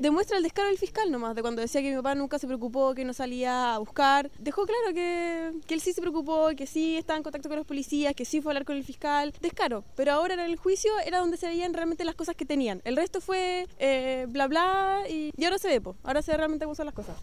Demuestra el descaro del fiscal nomás, de cuando decía que mi papá nunca se preocupó, que no salía a buscar. Dejó claro que, que él sí se preocupó, que sí estaba en contacto con los policías, que sí fue a hablar con el fiscal. Descaro. Pero ahora en el juicio era donde se veían realmente las cosas que tenían. El resto fue eh, bla bla y, y ahora se ve, po. ahora se ve realmente cómo son las cosas.